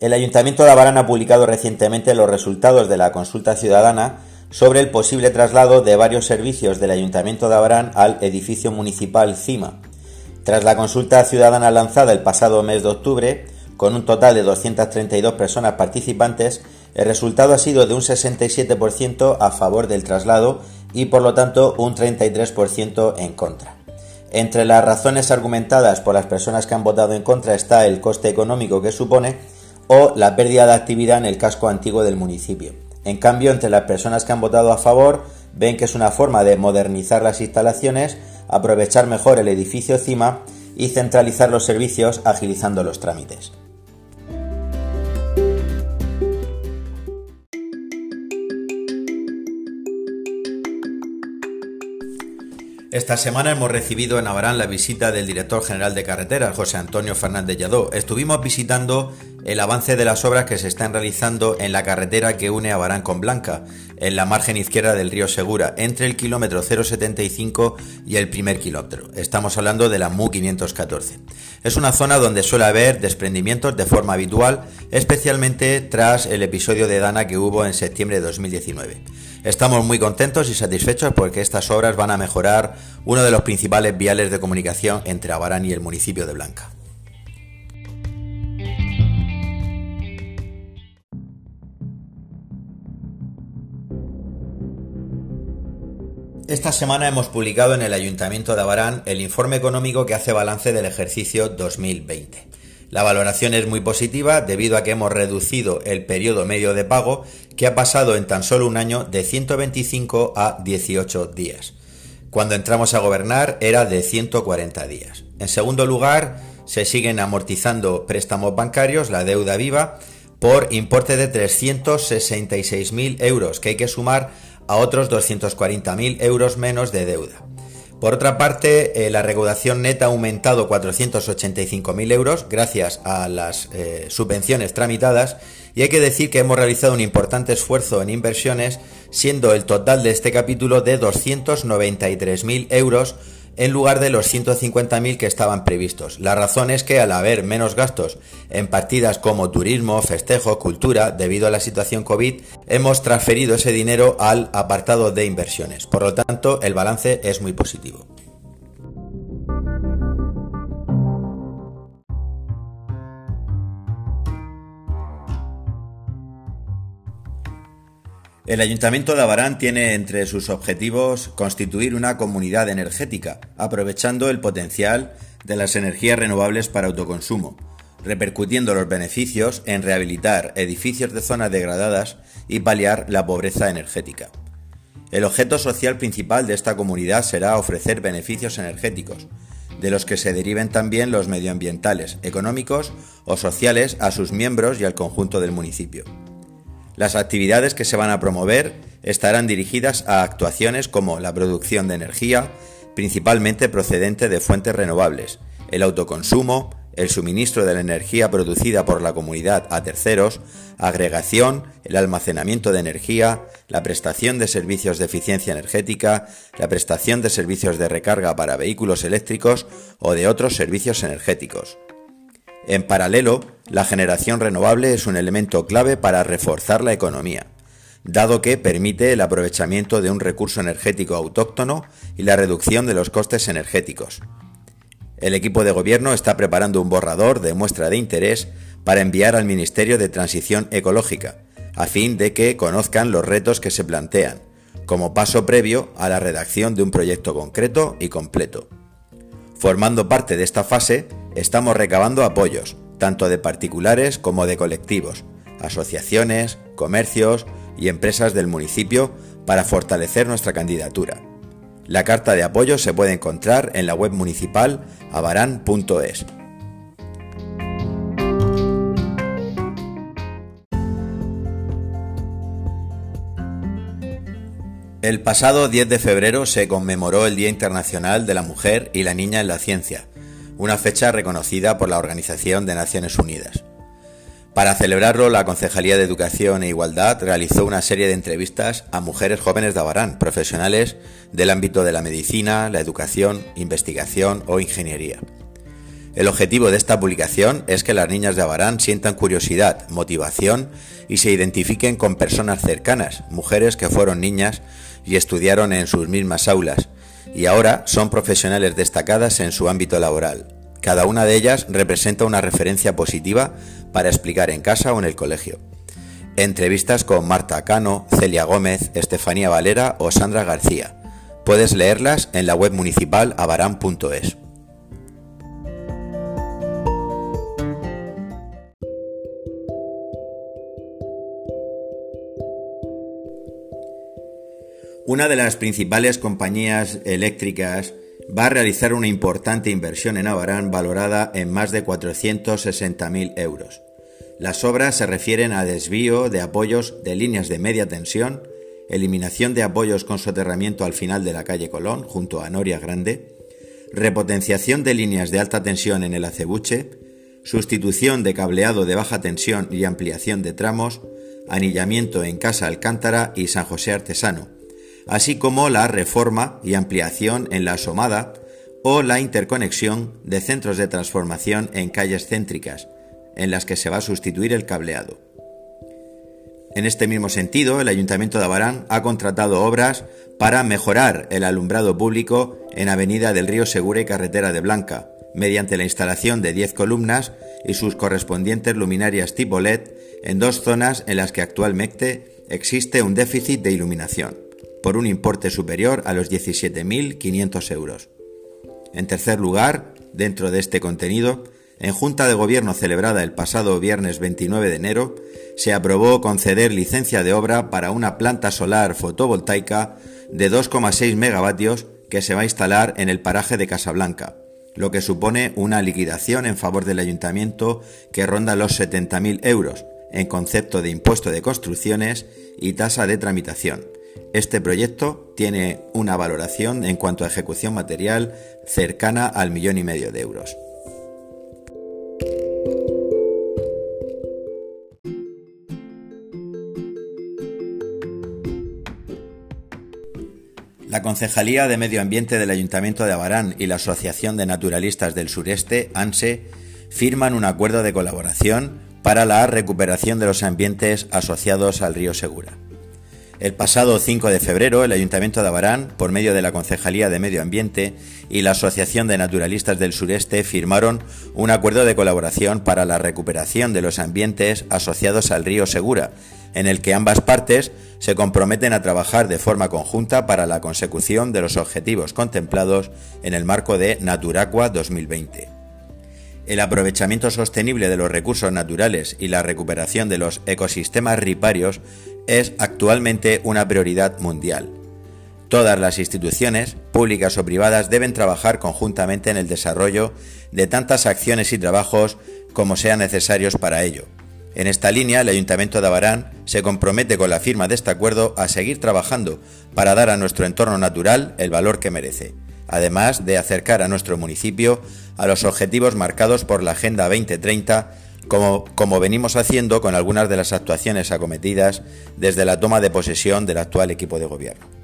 El Ayuntamiento de Abarán ha publicado recientemente los resultados de la consulta ciudadana sobre el posible traslado de varios servicios del Ayuntamiento de Abarán al edificio municipal CIMA. Tras la consulta ciudadana lanzada el pasado mes de octubre, con un total de 232 personas participantes, el resultado ha sido de un 67% a favor del traslado y por lo tanto un 33% en contra. Entre las razones argumentadas por las personas que han votado en contra está el coste económico que supone o la pérdida de actividad en el casco antiguo del municipio. En cambio, entre las personas que han votado a favor, ven que es una forma de modernizar las instalaciones, aprovechar mejor el edificio CIMA y centralizar los servicios agilizando los trámites. Esta semana hemos recibido en Abarán la visita del director general de carreteras, José Antonio Fernández Lladó. Estuvimos visitando el avance de las obras que se están realizando en la carretera que une Abarán con Blanca, en la margen izquierda del río Segura, entre el kilómetro 075 y el primer kilómetro. Estamos hablando de la MU 514. Es una zona donde suele haber desprendimientos de forma habitual, especialmente tras el episodio de Dana que hubo en septiembre de 2019. Estamos muy contentos y satisfechos porque estas obras van a mejorar uno de los principales viales de comunicación entre Abarán y el municipio de Blanca. Esta semana hemos publicado en el Ayuntamiento de Abarán el informe económico que hace balance del ejercicio 2020. La valoración es muy positiva debido a que hemos reducido el periodo medio de pago que ha pasado en tan solo un año de 125 a 18 días. Cuando entramos a gobernar era de 140 días. En segundo lugar, se siguen amortizando préstamos bancarios, la deuda viva, por importe de 366.000 euros, que hay que sumar a otros 240.000 euros menos de deuda. Por otra parte, eh, la recaudación neta ha aumentado 485.000 euros gracias a las eh, subvenciones tramitadas y hay que decir que hemos realizado un importante esfuerzo en inversiones, siendo el total de este capítulo de 293.000 euros en lugar de los 150.000 que estaban previstos. La razón es que al haber menos gastos en partidas como turismo, festejo, cultura, debido a la situación COVID, hemos transferido ese dinero al apartado de inversiones. Por lo tanto, el balance es muy positivo. El Ayuntamiento de Abarán tiene entre sus objetivos constituir una comunidad energética, aprovechando el potencial de las energías renovables para autoconsumo, repercutiendo los beneficios en rehabilitar edificios de zonas degradadas y paliar la pobreza energética. El objeto social principal de esta comunidad será ofrecer beneficios energéticos, de los que se deriven también los medioambientales, económicos o sociales a sus miembros y al conjunto del municipio. Las actividades que se van a promover estarán dirigidas a actuaciones como la producción de energía, principalmente procedente de fuentes renovables, el autoconsumo, el suministro de la energía producida por la comunidad a terceros, agregación, el almacenamiento de energía, la prestación de servicios de eficiencia energética, la prestación de servicios de recarga para vehículos eléctricos o de otros servicios energéticos. En paralelo, la generación renovable es un elemento clave para reforzar la economía, dado que permite el aprovechamiento de un recurso energético autóctono y la reducción de los costes energéticos. El equipo de gobierno está preparando un borrador de muestra de interés para enviar al Ministerio de Transición Ecológica, a fin de que conozcan los retos que se plantean, como paso previo a la redacción de un proyecto concreto y completo. Formando parte de esta fase, estamos recabando apoyos, tanto de particulares como de colectivos, asociaciones, comercios y empresas del municipio para fortalecer nuestra candidatura. La carta de apoyo se puede encontrar en la web municipal avaran.es. El pasado 10 de febrero se conmemoró el Día Internacional de la Mujer y la Niña en la Ciencia, una fecha reconocida por la Organización de Naciones Unidas. Para celebrarlo, la Concejalía de Educación e Igualdad realizó una serie de entrevistas a mujeres jóvenes de Abarán, profesionales del ámbito de la medicina, la educación, investigación o ingeniería. El objetivo de esta publicación es que las niñas de Abarán sientan curiosidad, motivación y se identifiquen con personas cercanas, mujeres que fueron niñas y estudiaron en sus mismas aulas, y ahora son profesionales destacadas en su ámbito laboral. Cada una de ellas representa una referencia positiva para explicar en casa o en el colegio. Entrevistas con Marta Cano, Celia Gómez, Estefanía Valera o Sandra García. Puedes leerlas en la web municipal abarán.es. Una de las principales compañías eléctricas va a realizar una importante inversión en Abarán valorada en más de 460.000 euros. Las obras se refieren a desvío de apoyos de líneas de media tensión, eliminación de apoyos con soterramiento al final de la calle Colón, junto a Noria Grande, repotenciación de líneas de alta tensión en el acebuche, sustitución de cableado de baja tensión y ampliación de tramos, anillamiento en Casa Alcántara y San José Artesano, así como la reforma y ampliación en la asomada o la interconexión de centros de transformación en calles céntricas, en las que se va a sustituir el cableado. En este mismo sentido, el Ayuntamiento de Abarán ha contratado obras para mejorar el alumbrado público en Avenida del Río Segura y Carretera de Blanca, mediante la instalación de 10 columnas y sus correspondientes luminarias tipo LED en dos zonas en las que actualmente existe un déficit de iluminación por un importe superior a los 17.500 euros. En tercer lugar, dentro de este contenido, en Junta de Gobierno celebrada el pasado viernes 29 de enero, se aprobó conceder licencia de obra para una planta solar fotovoltaica de 2,6 megavatios que se va a instalar en el paraje de Casablanca, lo que supone una liquidación en favor del ayuntamiento que ronda los 70.000 euros en concepto de impuesto de construcciones y tasa de tramitación este proyecto tiene una valoración en cuanto a ejecución material cercana al millón y medio de euros. La Concejalía de Medio Ambiente del Ayuntamiento de Abarán y la Asociación de Naturalistas del Sureste, ANSE, firman un acuerdo de colaboración para la recuperación de los ambientes asociados al río Segura. El pasado 5 de febrero, el Ayuntamiento de Abarán, por medio de la Concejalía de Medio Ambiente y la Asociación de Naturalistas del Sureste, firmaron un acuerdo de colaboración para la recuperación de los ambientes asociados al río Segura, en el que ambas partes se comprometen a trabajar de forma conjunta para la consecución de los objetivos contemplados en el marco de Naturacua 2020. El aprovechamiento sostenible de los recursos naturales y la recuperación de los ecosistemas riparios es actualmente una prioridad mundial. Todas las instituciones, públicas o privadas, deben trabajar conjuntamente en el desarrollo de tantas acciones y trabajos como sean necesarios para ello. En esta línea, el Ayuntamiento de Abarán se compromete con la firma de este acuerdo a seguir trabajando para dar a nuestro entorno natural el valor que merece, además de acercar a nuestro municipio a los objetivos marcados por la Agenda 2030 como, como, venimos haciendo con algunas de las actuaciones acometidas desde la toma de posesión del actual equipo de gobierno.